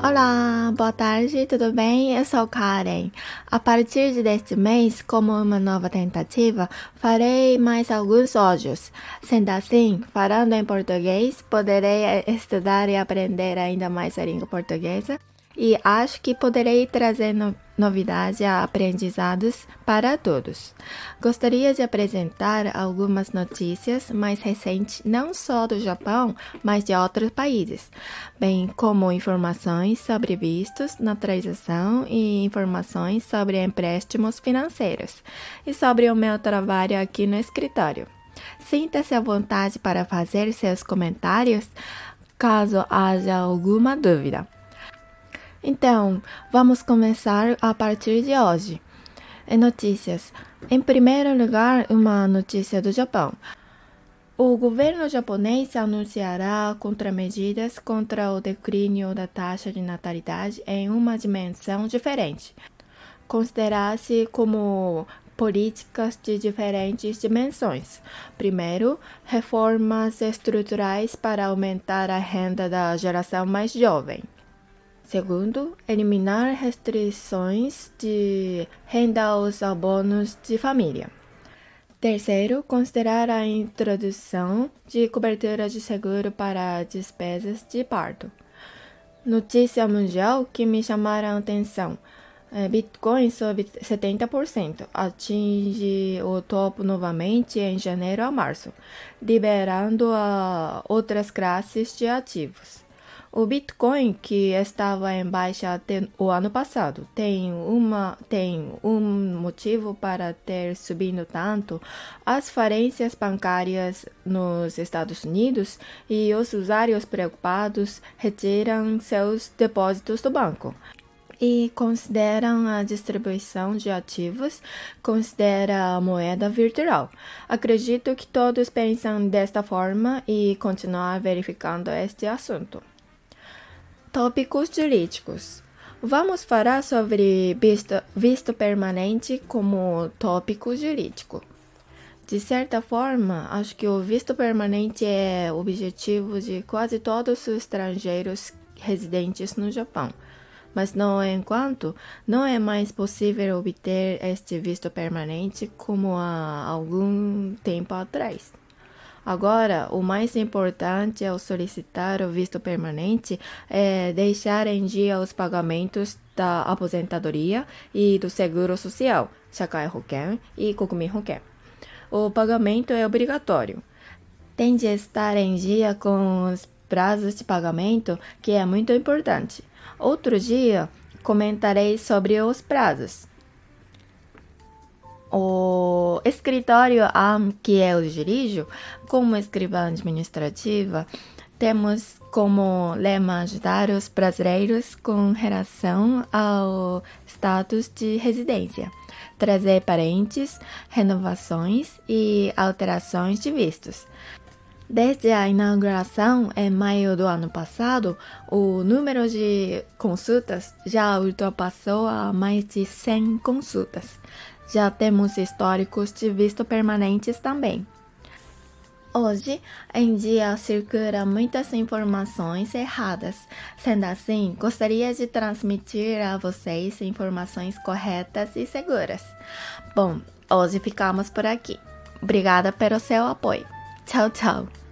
Olá, boa tarde, tudo bem? Eu sou Karen. A partir deste mês, como uma nova tentativa, farei mais alguns áudios. Sendo assim, falando em português, poderei estudar e aprender ainda mais a língua portuguesa e acho que poderei trazer no novidades e aprendizados para todos. Gostaria de apresentar algumas notícias mais recentes, não só do Japão, mas de outros países, bem como informações sobre vistos, naturalização e informações sobre empréstimos financeiros e sobre o meu trabalho aqui no escritório. Sinta-se à vontade para fazer seus comentários caso haja alguma dúvida. Então, vamos começar a partir de hoje. Notícias. Em primeiro lugar, uma notícia do Japão. O governo japonês anunciará contramedidas contra o declínio da taxa de natalidade em uma dimensão diferente. Considera-se como políticas de diferentes dimensões. Primeiro, reformas estruturais para aumentar a renda da geração mais jovem. Segundo, eliminar restrições de renda aos abonos de família. Terceiro, considerar a introdução de cobertura de seguro para despesas de parto. Notícia mundial que me chamaram a atenção. É, Bitcoin sobe 70%, atinge o topo novamente em janeiro a março, liberando a outras classes de ativos. O Bitcoin, que estava em baixa até o ano passado, tem, uma, tem um motivo para ter subido tanto. As falências bancárias nos Estados Unidos e os usuários preocupados retiram seus depósitos do banco e consideram a distribuição de ativos, considera a moeda virtual. Acredito que todos pensam desta forma e continuar verificando este assunto. Tópicos jurídicos. Vamos falar sobre visto, visto permanente como tópico jurídico. De certa forma, acho que o visto permanente é objetivo de quase todos os estrangeiros residentes no Japão. Mas, no enquanto, não é mais possível obter este visto permanente como há algum tempo atrás. Agora, o mais importante ao solicitar o visto permanente é deixar em dia os pagamentos da aposentadoria e do seguro social, Shakai Hoken e Kokumin Hoken. O pagamento é obrigatório. Tem de estar em dia com os prazos de pagamento, que é muito importante. Outro dia comentarei sobre os prazos. O escritório AM, que eu dirijo, como escrivã administrativa, temos como lema ajudar os brasileiros com relação ao status de residência, trazer parentes, renovações e alterações de vistos. Desde a inauguração em maio do ano passado, o número de consultas já ultrapassou a mais de 100 consultas. Já temos históricos de visto permanentes também. Hoje em dia circulam muitas informações erradas. Sendo assim, gostaria de transmitir a vocês informações corretas e seguras. Bom, hoje ficamos por aqui. Obrigada pelo seu apoio. Tchau, tchau.